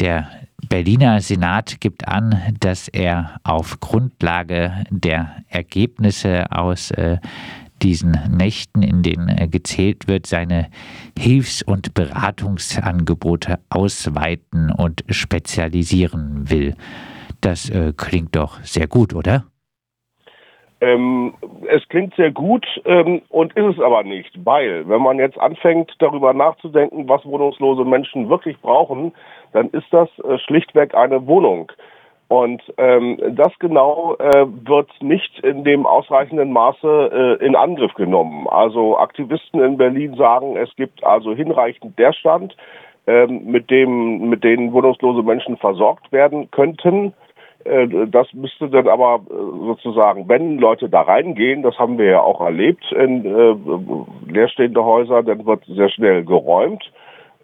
Der Berliner Senat gibt an, dass er auf Grundlage der Ergebnisse aus äh, diesen Nächten, in denen äh, gezählt wird, seine Hilfs- und Beratungsangebote ausweiten und spezialisieren will. Das äh, klingt doch sehr gut, oder? Ähm, es klingt sehr gut ähm, und ist es aber nicht, weil wenn man jetzt anfängt darüber nachzudenken, was wohnungslose Menschen wirklich brauchen, dann ist das äh, schlichtweg eine Wohnung. Und ähm, das genau äh, wird nicht in dem ausreichenden Maße äh, in Angriff genommen. Also Aktivisten in Berlin sagen, es gibt also hinreichend Leerstand, ähm, mit dem mit denen wohnungslose Menschen versorgt werden könnten. Äh, das müsste dann aber äh, sozusagen, wenn Leute da reingehen, das haben wir ja auch erlebt in äh, leerstehende Häuser, dann wird sehr schnell geräumt.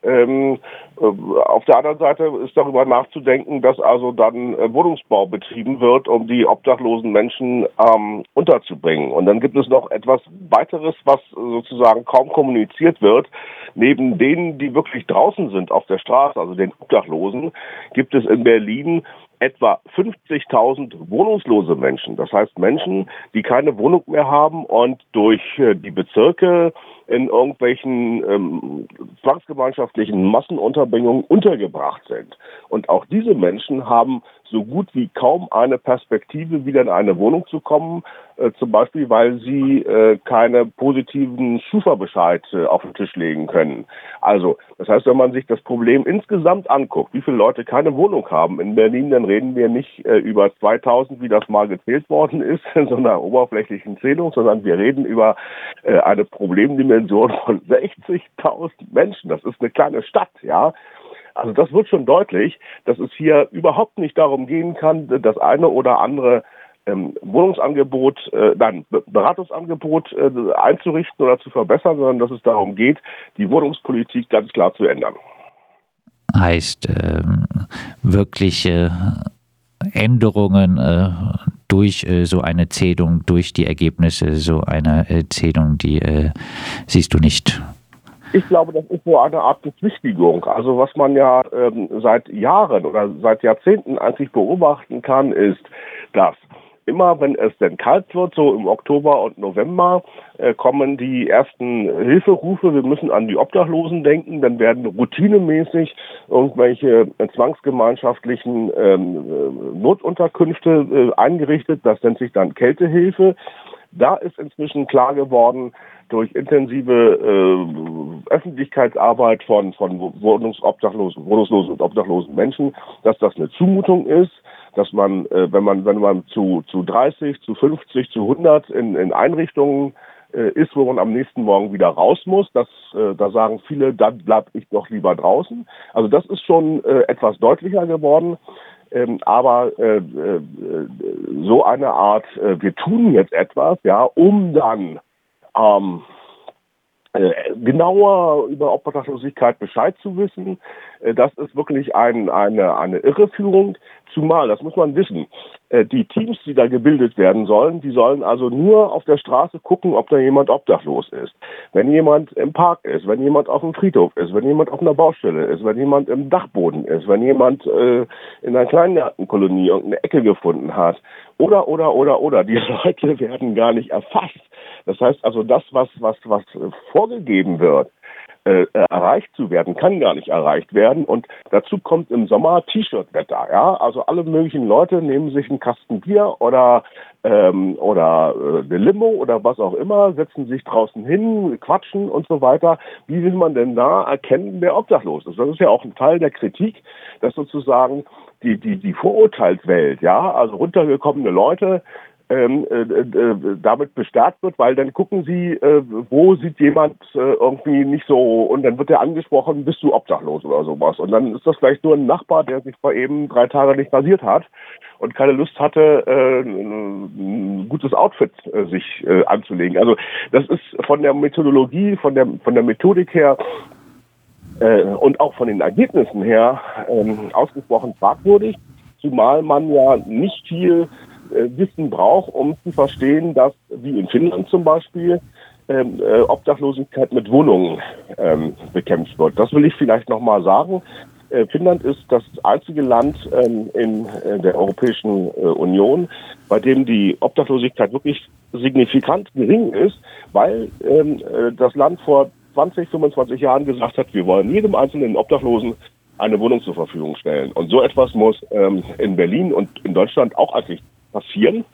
Ähm, äh, auf der anderen Seite ist darüber nachzudenken, dass also dann Wohnungsbau betrieben wird, um die obdachlosen Menschen ähm, unterzubringen. Und dann gibt es noch etwas weiteres, was sozusagen kaum kommuniziert wird. Neben denen, die wirklich draußen sind auf der Straße, also den Obdachlosen, gibt es in Berlin etwa 50.000 wohnungslose Menschen. Das heißt Menschen, die keine Wohnung mehr haben und durch äh, die Bezirke in irgendwelchen ähm, zwangsgemeinschaftlichen Massenunterbringungen untergebracht sind. Und auch diese Menschen haben so gut wie kaum eine Perspektive, wieder in eine Wohnung zu kommen, äh, zum Beispiel, weil sie äh, keine positiven Schufa-Bescheid äh, auf den Tisch legen können. Also, das heißt, wenn man sich das Problem insgesamt anguckt, wie viele Leute keine Wohnung haben in Berlin, dann reden wir nicht äh, über 2000, wie das mal gezählt worden ist, in so einer oberflächlichen Zählung, sondern wir reden über äh, eine Problemdimension von 60.000 Menschen. Das ist eine kleine Stadt, ja. Also das wird schon deutlich, dass es hier überhaupt nicht darum gehen kann, das eine oder andere ähm, Wohnungsangebot, äh, nein, Beratungsangebot äh, einzurichten oder zu verbessern, sondern dass es darum geht, die Wohnungspolitik ganz klar zu ändern. Heißt äh, wirkliche Änderungen äh, durch äh, so eine Zählung, durch die Ergebnisse so einer äh, Zählung, die siehst du nicht ich glaube, das ist so eine Art Beschwichtigung. Also was man ja ähm, seit Jahren oder seit Jahrzehnten eigentlich beobachten kann, ist, dass immer wenn es denn kalt wird, so im Oktober und November, äh, kommen die ersten Hilferufe, wir müssen an die Obdachlosen denken, dann werden routinemäßig irgendwelche äh, zwangsgemeinschaftlichen ähm, äh, Notunterkünfte äh, eingerichtet, das nennt sich dann Kältehilfe. Da ist inzwischen klar geworden, durch intensive äh, Öffentlichkeitsarbeit von, von Wohnungsobdachlosen, wohnungslosen und obdachlosen Menschen, dass das eine Zumutung ist, dass man, äh, wenn man, wenn man zu, zu 30, zu 50, zu 100 in, in Einrichtungen äh, ist, wo man am nächsten Morgen wieder raus muss, das, äh, da sagen viele, dann bleib ich doch lieber draußen. Also das ist schon äh, etwas deutlicher geworden. Ähm, aber äh, äh, so eine Art, äh, wir tun jetzt etwas, ja, um dann ähm, äh, genauer über Obdachlosigkeit Bescheid zu wissen, äh, das ist wirklich ein, eine, eine Irreführung. Zumal, das muss man wissen, äh, die Teams, die da gebildet werden sollen, die sollen also nur auf der Straße gucken, ob da jemand obdachlos ist. Wenn jemand im Park ist, wenn jemand auf dem Friedhof ist, wenn jemand auf einer Baustelle ist, wenn jemand im Dachboden ist, wenn jemand äh, in einer Kleingartenkolonie irgendeine Ecke gefunden hat, oder, oder, oder, oder, die Leute werden gar nicht erfasst. Das heißt also, das, was, was, was vorgegeben wird, äh, erreicht zu werden, kann gar nicht erreicht werden. Und dazu kommt im Sommer T-Shirt-Wetter. Ja? Also alle möglichen Leute nehmen sich einen Kasten Bier oder, ähm, oder äh, eine Limo oder was auch immer, setzen sich draußen hin, quatschen und so weiter. Wie will man denn da erkennen, wer obdachlos ist? Das ist ja auch ein Teil der Kritik, dass sozusagen die, die, die Vorurteilswelt, ja, also runtergekommene Leute, ähm, äh, äh, damit bestärkt wird, weil dann gucken sie, äh, wo sieht jemand äh, irgendwie nicht so und dann wird er angesprochen, bist du obdachlos oder sowas. Und dann ist das vielleicht nur ein Nachbar, der sich vor eben drei Tage nicht rasiert hat und keine Lust hatte, äh, ein gutes Outfit äh, sich äh, anzulegen. Also das ist von der Methodologie, von der von der Methodik her äh, und auch von den Ergebnissen her ähm, ausgesprochen fragwürdig, zumal man ja nicht viel äh, Wissen braucht, um zu verstehen, dass, wie in Finnland zum Beispiel, ähm, äh, Obdachlosigkeit mit Wohnungen ähm, bekämpft wird. Das will ich vielleicht nochmal sagen. Äh, Finnland ist das einzige Land ähm, in äh, der Europäischen äh, Union, bei dem die Obdachlosigkeit wirklich signifikant gering ist, weil ähm, äh, das Land vor 20, 25 Jahren gesagt hat, wir wollen jedem einzelnen Obdachlosen eine Wohnung zur Verfügung stellen. Und so etwas muss ähm, in Berlin und in Deutschland auch eigentlich passieren.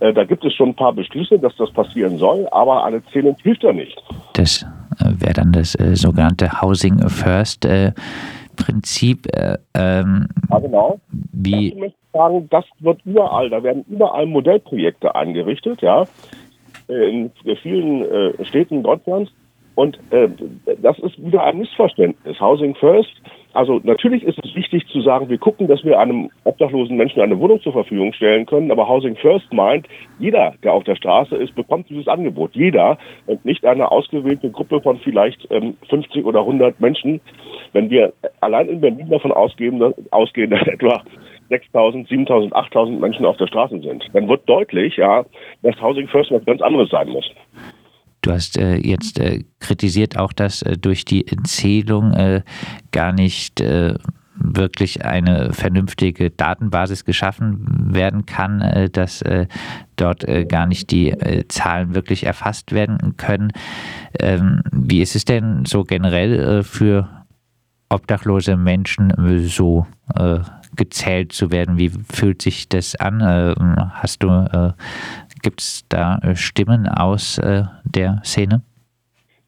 Äh, da gibt es schon ein paar Beschlüsse, dass das passieren soll, aber eine Zählung hilft da nicht. Das äh, wäre dann das äh, sogenannte Housing First äh, Prinzip. Äh, ähm, ja, genau. Wie ich möchte sagen, das wird überall, da werden überall Modellprojekte eingerichtet, ja, in vielen Städten Deutschlands. Und das ist wieder ein Missverständnis. Housing First also natürlich ist es wichtig zu sagen, wir gucken, dass wir einem obdachlosen Menschen eine Wohnung zur Verfügung stellen können, aber Housing First meint, jeder, der auf der Straße ist, bekommt dieses Angebot. Jeder und nicht eine ausgewählte Gruppe von vielleicht ähm, 50 oder 100 Menschen. Wenn wir allein in Berlin davon ausgehen, ausgehen, dass etwa 6.000, 7.000, 8.000 Menschen auf der Straße sind, dann wird deutlich, ja, dass Housing First was ganz anderes sein muss. Du hast äh, jetzt äh, kritisiert auch, dass äh, durch die Erzählung äh, gar nicht äh, wirklich eine vernünftige Datenbasis geschaffen werden kann, äh, dass dort gar nicht die Zahlen wirklich erfasst werden können. Ähm, wie ist es denn so generell für obdachlose Menschen so gezählt zu werden? Wie fühlt sich das an? Hast du Gibt es da äh, Stimmen aus äh, der Szene?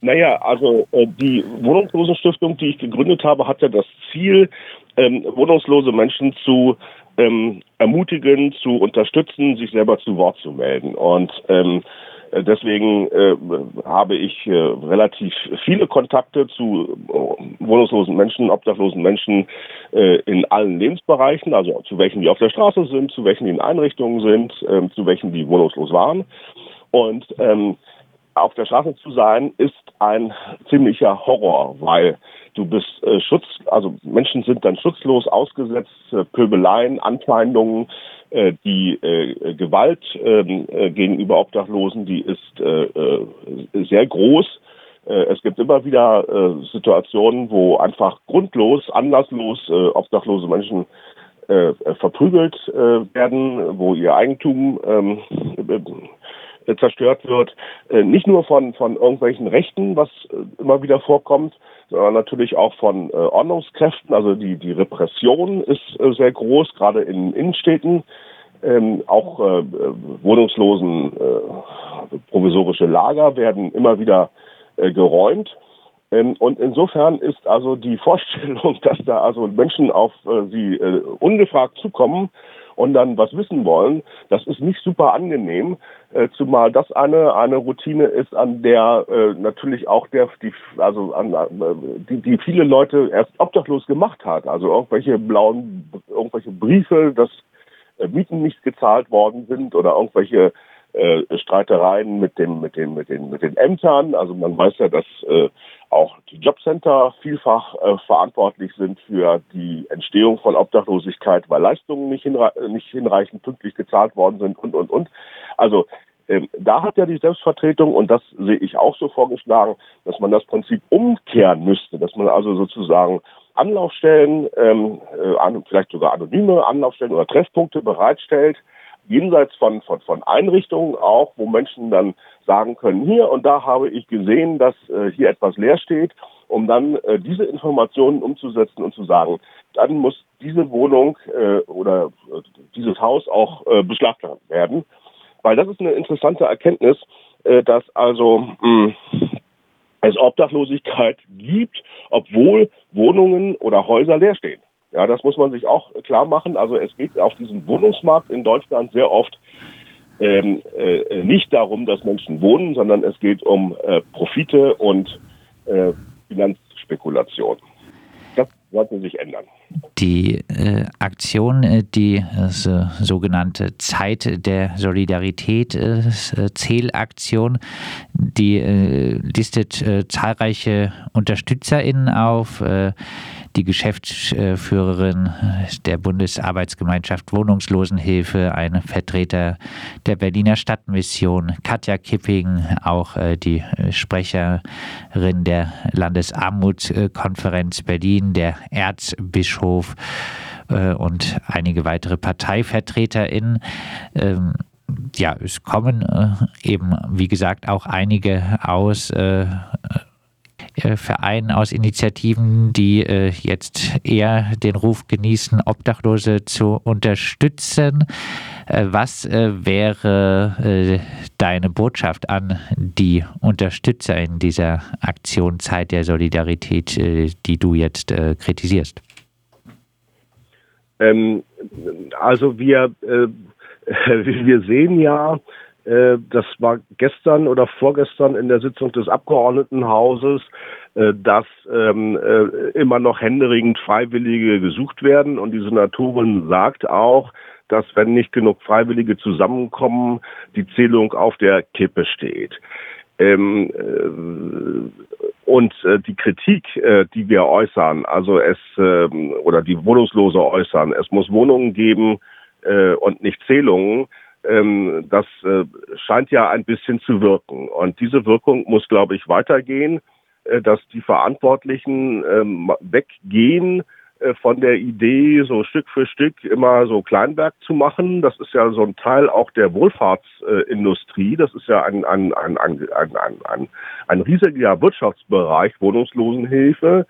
Naja, also äh, die Wohnungslosenstiftung, die ich gegründet habe, hat ja das Ziel, ähm, wohnungslose Menschen zu ähm, ermutigen, zu unterstützen, sich selber zu Wort zu melden. Und ähm, äh, deswegen äh, habe ich äh, relativ viele Kontakte zu äh, wohnungslosen Menschen, obdachlosen Menschen äh, in allen Lebensbereichen, also zu welchen die auf der Straße sind, zu welchen die in Einrichtungen sind, ähm, zu welchen die wohnungslos waren. Und ähm, auf der Straße zu sein, ist ein ziemlicher Horror, weil du bist äh, Schutz, also Menschen sind dann schutzlos ausgesetzt, äh, Pöbeleien, Anfeindungen, äh, die äh, Gewalt ähm, äh, gegenüber Obdachlosen, die ist äh, äh, sehr groß. Äh, es gibt immer wieder äh, Situationen, wo einfach grundlos, anlasslos äh, obdachlose Menschen äh, verprügelt äh, werden, wo ihr Eigentum ähm, äh, zerstört wird. Äh, nicht nur von, von irgendwelchen Rechten, was äh, immer wieder vorkommt, sondern natürlich auch von äh, Ordnungskräften. Also die, die Repression ist äh, sehr groß, gerade in Innenstädten. Ähm, auch äh, wohnungslosen äh, provisorische Lager werden immer wieder äh, geräumt. Ähm, und insofern ist also die Vorstellung, dass da also Menschen auf äh, sie äh, ungefragt zukommen und dann was wissen wollen, das ist nicht super angenehm, äh, zumal das eine eine Routine ist, an der äh, natürlich auch der die also an, äh, die, die viele Leute erst obdachlos gemacht hat, also irgendwelche blauen irgendwelche Briefe, dass äh, Mieten nicht gezahlt worden sind oder irgendwelche äh, Streitereien mit dem mit den mit den mit den Ämtern. Also man weiß ja, dass äh, auch die Jobcenter vielfach äh, verantwortlich sind für die Entstehung von Obdachlosigkeit, weil Leistungen nicht, hinre nicht hinreichend pünktlich gezahlt worden sind und, und, und. Also ähm, da hat ja die Selbstvertretung, und das sehe ich auch so vorgeschlagen, dass man das Prinzip umkehren müsste, dass man also sozusagen Anlaufstellen, ähm, äh, vielleicht sogar anonyme Anlaufstellen oder Treffpunkte bereitstellt, jenseits von, von, von Einrichtungen auch, wo Menschen dann sagen können, hier und da habe ich gesehen, dass äh, hier etwas leer steht, um dann äh, diese Informationen umzusetzen und zu sagen, dann muss diese Wohnung äh, oder äh, dieses Haus auch äh, beschlagnahmt werden. Weil das ist eine interessante Erkenntnis, äh, dass also mh, es Obdachlosigkeit gibt, obwohl Wohnungen oder Häuser leer stehen. Ja, das muss man sich auch klar machen. Also es geht auf diesem Wohnungsmarkt in Deutschland sehr oft ähm, äh, nicht darum, dass Menschen wohnen, sondern es geht um äh, Profite und äh, Finanzspekulation. Das sollte sich ändern. Die äh, Aktion, äh, die äh, sogenannte Zeit der Solidarität äh, Zählaktion, die äh, listet äh, zahlreiche UnterstützerInnen auf. die Geschäftsführerin der Bundesarbeitsgemeinschaft Wohnungslosenhilfe, ein Vertreter der Berliner Stadtmission, Katja Kipping, auch die Sprecherin der Landesarmutskonferenz Berlin, der Erzbischof Bischof äh, und einige weitere ParteivertreterInnen. Ähm, ja, es kommen äh, eben, wie gesagt, auch einige aus äh, Vereinen, aus Initiativen, die jetzt eher den Ruf genießen, Obdachlose zu unterstützen. Was wäre deine Botschaft an die Unterstützer in dieser Aktion Zeit der Solidarität, die du jetzt kritisierst? Ähm, also wir, äh, wir sehen ja, äh, das war gestern oder vorgestern in der Sitzung des Abgeordnetenhauses, äh, dass ähm, äh, immer noch händeringend Freiwillige gesucht werden und die Senatorin sagt auch, dass wenn nicht genug Freiwillige zusammenkommen, die Zählung auf der Kippe steht. Ähm, äh, und äh, die Kritik, äh, die wir äußern, also es äh, oder die Wohnungslose äußern, es muss Wohnungen geben äh, und nicht Zählungen, ähm, das äh, scheint ja ein bisschen zu wirken. Und diese Wirkung muss, glaube ich, weitergehen, dass die Verantwortlichen äh, weggehen von der Idee, so Stück für Stück immer so Kleinberg zu machen. Das ist ja so ein Teil auch der Wohlfahrtsindustrie. Das ist ja ein, ein, ein, ein, ein, ein, ein, ein riesiger Wirtschaftsbereich, Wohnungslosenhilfe,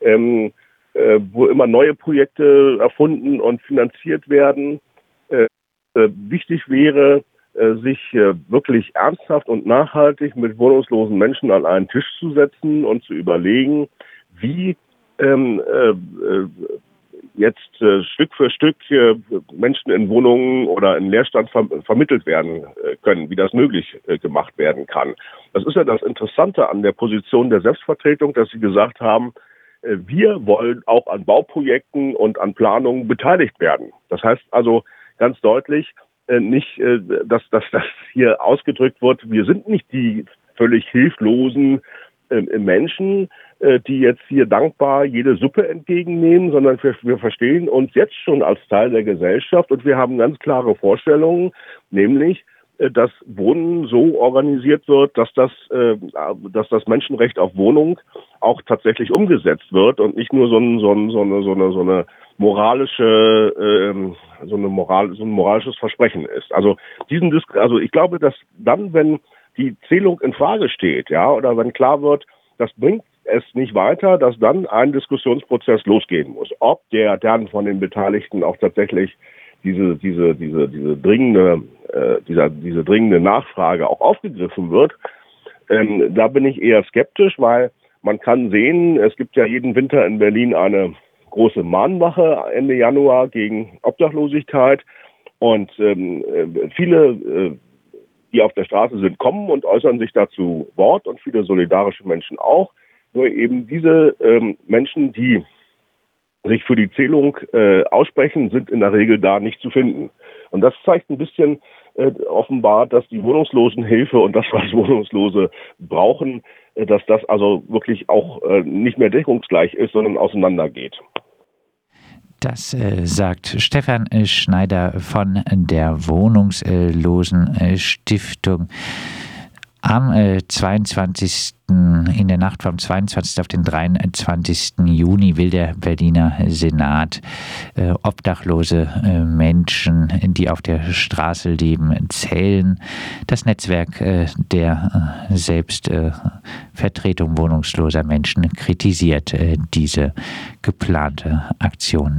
ähm, äh, wo immer neue Projekte erfunden und finanziert werden. Äh, äh, wichtig wäre, äh, sich äh, wirklich ernsthaft und nachhaltig mit wohnungslosen Menschen an einen Tisch zu setzen und zu überlegen, wie ähm, äh, äh, jetzt äh, Stück für Stück Menschen in Wohnungen oder in Leerstand ver vermittelt werden können, wie das möglich gemacht werden kann. Das ist ja das Interessante an der Position der Selbstvertretung, dass sie gesagt haben, wir wollen auch an Bauprojekten und an Planungen beteiligt werden. Das heißt also ganz deutlich, nicht, dass, dass das hier ausgedrückt wird, wir sind nicht die völlig hilflosen Menschen, die jetzt hier dankbar jede Suppe entgegennehmen, sondern wir, wir verstehen uns jetzt schon als Teil der Gesellschaft und wir haben ganz klare Vorstellungen, nämlich äh, dass Wohnen so organisiert wird, dass das, äh, dass das Menschenrecht auf Wohnung auch tatsächlich umgesetzt wird und nicht nur so, ein, so, ein, so, eine, so, eine, so eine moralische, ähm, so eine Moral, so ein moralisches Versprechen ist. Also diesen, Disk also ich glaube, dass dann, wenn die Zählung in Frage steht, ja, oder wenn klar wird, das bringt es nicht weiter, dass dann ein Diskussionsprozess losgehen muss. Ob der dann von den Beteiligten auch tatsächlich diese, diese, diese, diese dringende, äh, dieser, diese dringende Nachfrage auch aufgegriffen wird, ähm, da bin ich eher skeptisch, weil man kann sehen, es gibt ja jeden Winter in Berlin eine große Mahnwache Ende Januar gegen Obdachlosigkeit und ähm, äh, viele, äh, die auf der Straße sind, kommen und äußern sich dazu Wort und viele solidarische Menschen auch. Nur eben diese ähm, Menschen, die sich für die Zählung äh, aussprechen, sind in der Regel da nicht zu finden. Und das zeigt ein bisschen äh, offenbar, dass die Wohnungslosenhilfe und das, was Wohnungslose brauchen, äh, dass das also wirklich auch äh, nicht mehr deckungsgleich ist, sondern auseinandergeht. Das äh, sagt Stefan Schneider von der Wohnungslosen am äh, 22. in der Nacht vom 22. auf den 23. Juni will der Berliner Senat äh, obdachlose äh, Menschen, die auf der Straße leben, zählen. Das Netzwerk äh, der äh, Selbstvertretung wohnungsloser Menschen kritisiert äh, diese geplante Aktion.